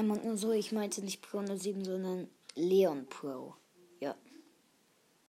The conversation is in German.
Ähm, und nur so, ich meinte nicht Pro 07, sondern Leon Pro. Ja.